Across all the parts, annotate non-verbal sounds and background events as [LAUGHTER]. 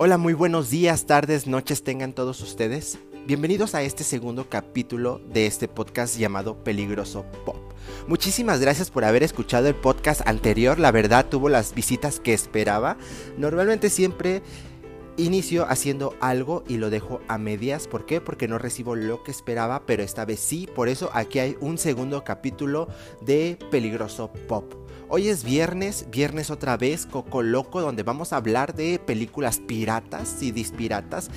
Hola, muy buenos días, tardes, noches tengan todos ustedes. Bienvenidos a este segundo capítulo de este podcast llamado Peligroso Pop. Muchísimas gracias por haber escuchado el podcast anterior, la verdad tuvo las visitas que esperaba. Normalmente siempre inicio haciendo algo y lo dejo a medias. ¿Por qué? Porque no recibo lo que esperaba, pero esta vez sí. Por eso aquí hay un segundo capítulo de Peligroso Pop. Hoy es viernes, viernes otra vez, Coco Loco, donde vamos a hablar de películas piratas, y piratas,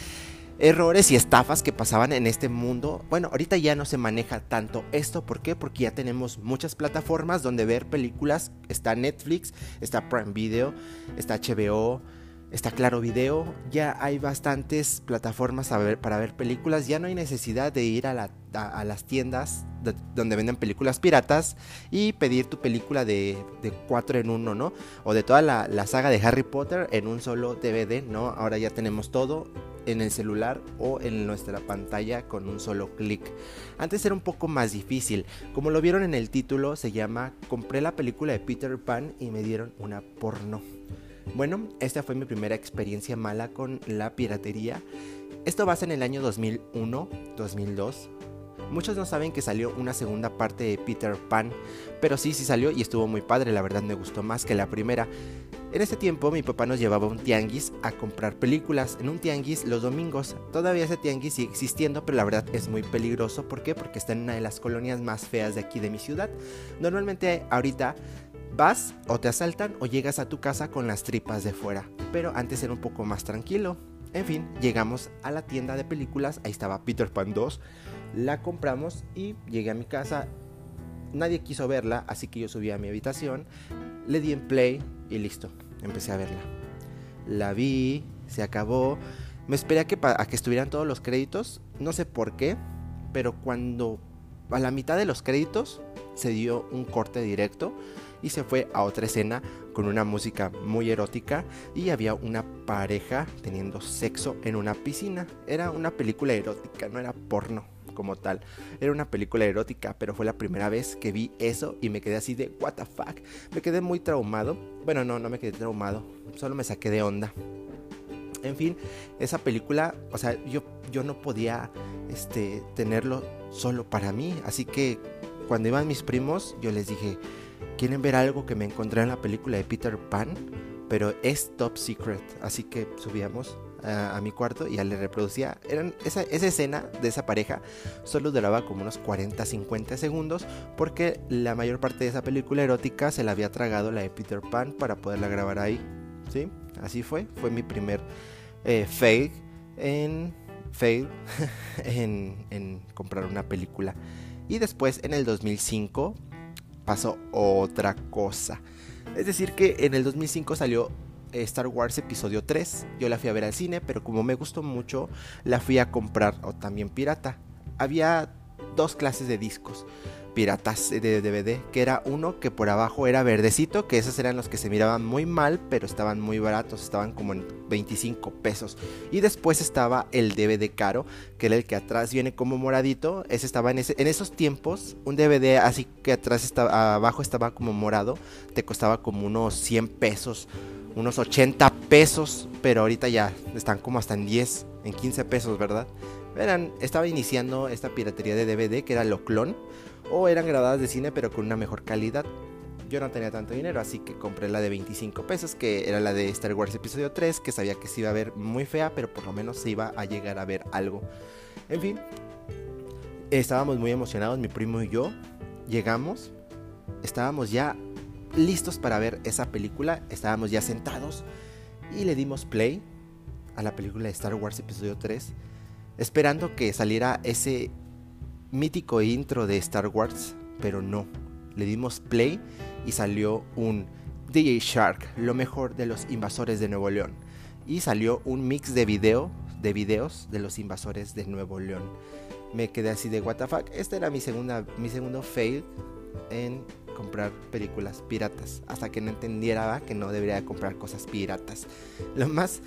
errores y estafas que pasaban en este mundo. Bueno, ahorita ya no se maneja tanto esto, ¿por qué? Porque ya tenemos muchas plataformas donde ver películas. Está Netflix, está Prime Video, está HBO, está Claro Video. Ya hay bastantes plataformas para ver películas. Ya no hay necesidad de ir a las tiendas donde venden películas piratas y pedir tu película de, de 4 en 1, ¿no? O de toda la, la, saga de Harry Potter en un solo DVD, ¿no? Ahora ya tenemos todo en el celular o en nuestra pantalla con un solo clic. Antes era un poco más difícil. Como lo vieron en el título, se llama Compré la película de Peter Pan y me dieron una porno. Bueno, esta fue mi primera experiencia mala con la piratería. Esto va en el año 2001, 2002 Muchos no saben que salió una segunda parte de Peter Pan, pero sí, sí salió y estuvo muy padre, la verdad me gustó más que la primera. En ese tiempo mi papá nos llevaba a un tianguis a comprar películas, en un tianguis los domingos. Todavía ese tianguis sigue existiendo, pero la verdad es muy peligroso. ¿Por qué? Porque está en una de las colonias más feas de aquí de mi ciudad. Normalmente ahorita vas o te asaltan o llegas a tu casa con las tripas de fuera, pero antes era un poco más tranquilo. En fin, llegamos a la tienda de películas, ahí estaba Peter Pan 2 la compramos y llegué a mi casa. Nadie quiso verla, así que yo subí a mi habitación, le di en play y listo, empecé a verla. La vi, se acabó. Me esperé a que, a que estuvieran todos los créditos, no sé por qué, pero cuando a la mitad de los créditos se dio un corte directo y se fue a otra escena con una música muy erótica y había una pareja teniendo sexo en una piscina. Era una película erótica, no era porno como tal. Era una película erótica, pero fue la primera vez que vi eso y me quedé así de what the fuck. Me quedé muy traumado. Bueno, no, no me quedé traumado, solo me saqué de onda. En fin, esa película, o sea, yo, yo no podía este, tenerlo solo para mí. Así que cuando iban mis primos, yo les dije, ¿quieren ver algo que me encontré en la película de Peter Pan? Pero es top secret. Así que subíamos a, mi cuarto y ya le reproducía. Eran, esa, escena de esa pareja solo duraba como unos 40-50 segundos porque la mayor parte de esa película erótica se la había tragado la de Peter Pan para poderla grabar ahí. ¿Sí? Así fue. Fue mi primer eh, fail en, fail [LAUGHS] en, en comprar una película. Y después en el 2005 pasó otra cosa. Es decir, que en el 2005 salió Star Wars Episodio 3. Yo la fui a ver al cine, pero como me gustó mucho, la fui a comprar o también pirata. Había dos clases de discos piratas de DVD, que era uno que por abajo era verdecito, que esos eran los que se miraban muy mal, pero estaban muy baratos, estaban como en 25 pesos. Y después estaba el DVD caro, que era el que atrás viene como moradito, ese estaba en, ese, en esos tiempos, un DVD así que atrás estaba, abajo estaba como morado, te costaba como unos 100 pesos unos 80 pesos, pero ahorita ya están como hasta en 10, en 15 pesos, ¿verdad? Eran, estaba iniciando esta piratería de DVD que era lo clon, o eran grabadas de cine pero con una mejor calidad. Yo no tenía tanto dinero, así que compré la de 25 pesos, que era la de Star Wars Episodio 3, que sabía que se iba a ver muy fea, pero por lo menos se iba a llegar a ver algo. En fin, estábamos muy emocionados, mi primo y yo. Llegamos, estábamos ya listos para ver esa película, estábamos ya sentados y le dimos play a la película de Star Wars Episodio 3, esperando que saliera ese mítico intro de Star Wars, pero no. Le dimos play y salió un DJ Shark, lo mejor de los invasores de Nuevo León. Y salió un mix de video, de videos de los invasores de Nuevo León. Me quedé así de what the fuck. Este era mi segunda mi segundo fail en comprar películas piratas hasta que no entendiera que no debería comprar cosas piratas. Lo más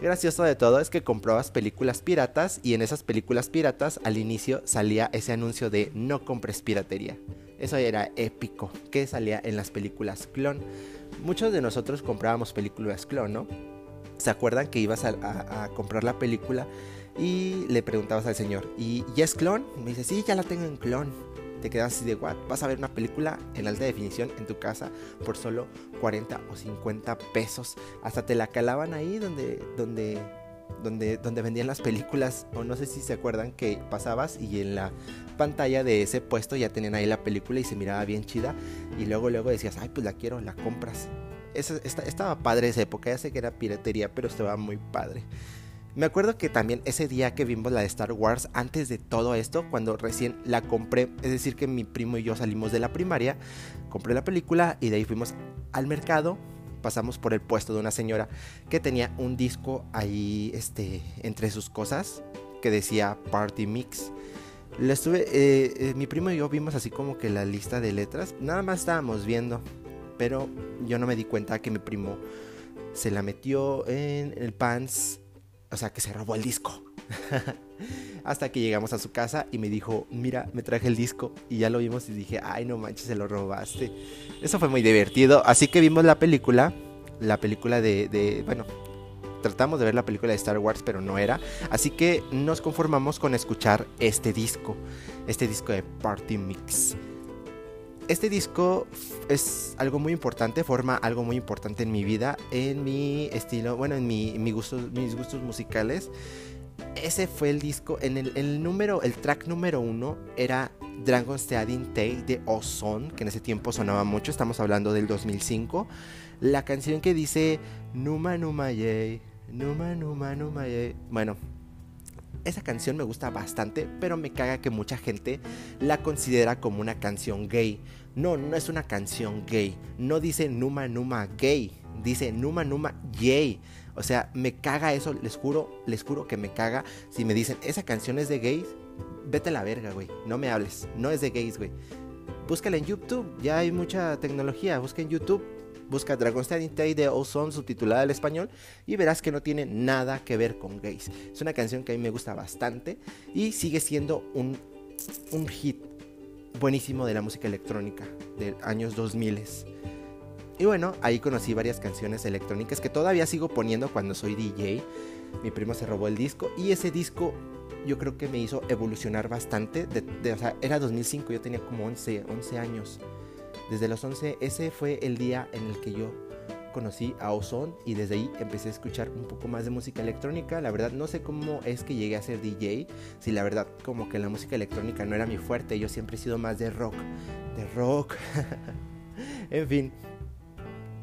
gracioso de todo es que comprabas películas piratas y en esas películas piratas al inicio salía ese anuncio de no compres piratería. Eso era épico, que salía en las películas clon. Muchos de nosotros comprábamos películas clon, ¿no? ¿Se acuerdan que ibas a, comprar la película y le preguntabas al señor, ¿y ya es clon? Me dice, sí, ya la tengo en clon. Te quedas así de, what? Vas a ver una película en alta definición en tu casa por solo 40 o 50 pesos. Hasta te la calaban ahí donde, donde donde, donde vendían las películas, o no sé si se acuerdan que pasabas y en la pantalla de ese puesto ya tenían ahí la película y se miraba bien chida, y luego luego decías, ay, pues la quiero, la compras. estaba padre esa época, ya sé que era piratería, pero estaba muy padre. Me acuerdo que también ese día que vimos la de Star Wars, antes de todo esto, cuando recién la compré, es decir, que mi primo y yo salimos de la primaria, compré la película y de ahí fuimos al mercado, pasamos por el puesto de una señora que tenía un disco ahí este, entre sus cosas que decía Party Mix. Le estuve, eh, eh, mi primo y yo vimos así como que la lista de letras, nada más estábamos viendo, pero yo no me di cuenta que mi primo se la metió en el pants, o sea que se robó el disco. [LAUGHS] Hasta que llegamos a su casa y me dijo, mira, me traje el disco y ya lo vimos y dije, ay no manches, se lo robaste. Eso fue muy divertido. Así que vimos la película, la película de, bueno, tratamos de ver la película de Star Wars, pero no era. Así que nos conformamos con escuchar este disco, este disco de Party Mix. Este disco es algo muy importante, forma algo muy importante en mi vida, en mi estilo, bueno, en mi, mis gustos musicales ese fue el disco. En el, número, el track número uno era Dragon's Steading Tay de Ozone, que en ese tiempo sonaba mucho. Estamos hablando del 2005. La canción que dice Numa Numa Yay, Numa Numa Numa Yay. Bueno, esa canción me gusta bastante, pero me caga que mucha gente la considera como una canción gay. No, no es una canción gay. No dice Numa Numa Gay, dice Numa Numa Yay. O sea, me caga eso, les juro, les juro que me caga si me dicen, esa canción es de gays, vete a la verga, güey, no me hables, no es de gays, güey. Búscala en YouTube, ya hay mucha tecnología, busca en YouTube, busca Dragon's Tay de Ozone subtitulada al español y verás que no tiene nada que ver con gays. Es una canción que a mí me gusta bastante y sigue siendo un, un hit buenísimo de la música electrónica de años 2000. Y bueno, ahí conocí varias canciones electrónicas que todavía sigo poniendo cuando soy DJ. Mi primo se robó el disco y ese disco yo creo que me hizo evolucionar bastante. De, o sea, era 2005, yo tenía como 11, 11 años. Desde los 11, ese fue el día en el que yo conocí a Ozone y desde ahí empecé a escuchar un poco más de música electrónica. La verdad no sé cómo es que llegué a ser DJ, si la verdad como que la música electrónica no era mi fuerte, yo siempre he sido más de rock, de rock. [LAUGHS] en fin,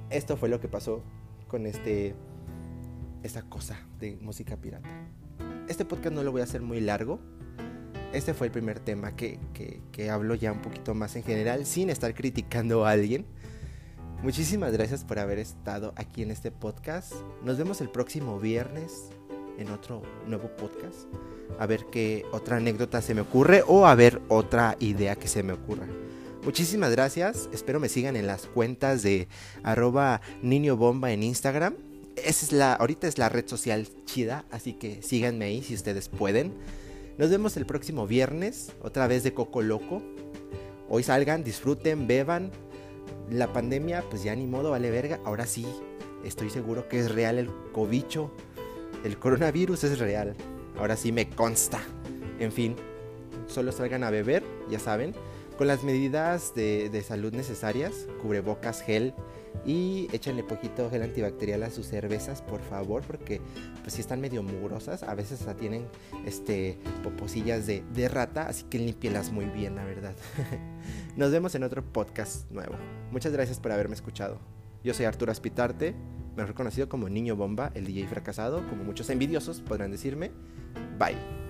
esto fue lo que pasó con este esta cosa de música pirata. Este podcast no lo voy a hacer muy largo. Este fue el primer tema que, que, hablo ya un poquito más en general, sin estar criticando a alguien. Muchísimas gracias por haber estado aquí en este podcast. Nos vemos el próximo viernes en otro nuevo podcast. A ver qué otra anécdota se me ocurre o a ver otra idea que se me ocurra. Muchísimas gracias. Espero me sigan en las cuentas de arroba niño en Instagram. Esa es la, ahorita es la red social chida, así que síganme ahí si ustedes pueden. Nos vemos el próximo viernes, otra vez de Coco Loco. Hoy salgan, disfruten, beban. La pandemia, pues ya ni modo, vale verga. Ahora sí, estoy seguro que es real el cobicho. El coronavirus es real. Ahora sí me consta. En fin, solo salgan a beber, ya saben con las medidas de, salud necesarias, cubrebocas, gel y échenle poquito gel antibacterial a sus cervezas, por favor, porque pues si están medio mugrosas, a veces hasta tienen este poposillas de, de rata, así que limpienlas muy bien, la verdad. [LAUGHS] Nos vemos en otro podcast nuevo. Muchas gracias por haberme escuchado. Yo soy Arturo Aspitarte, mejor conocido como Niño Bomba, el DJ fracasado, como muchos envidiosos podrán decirme. Bye.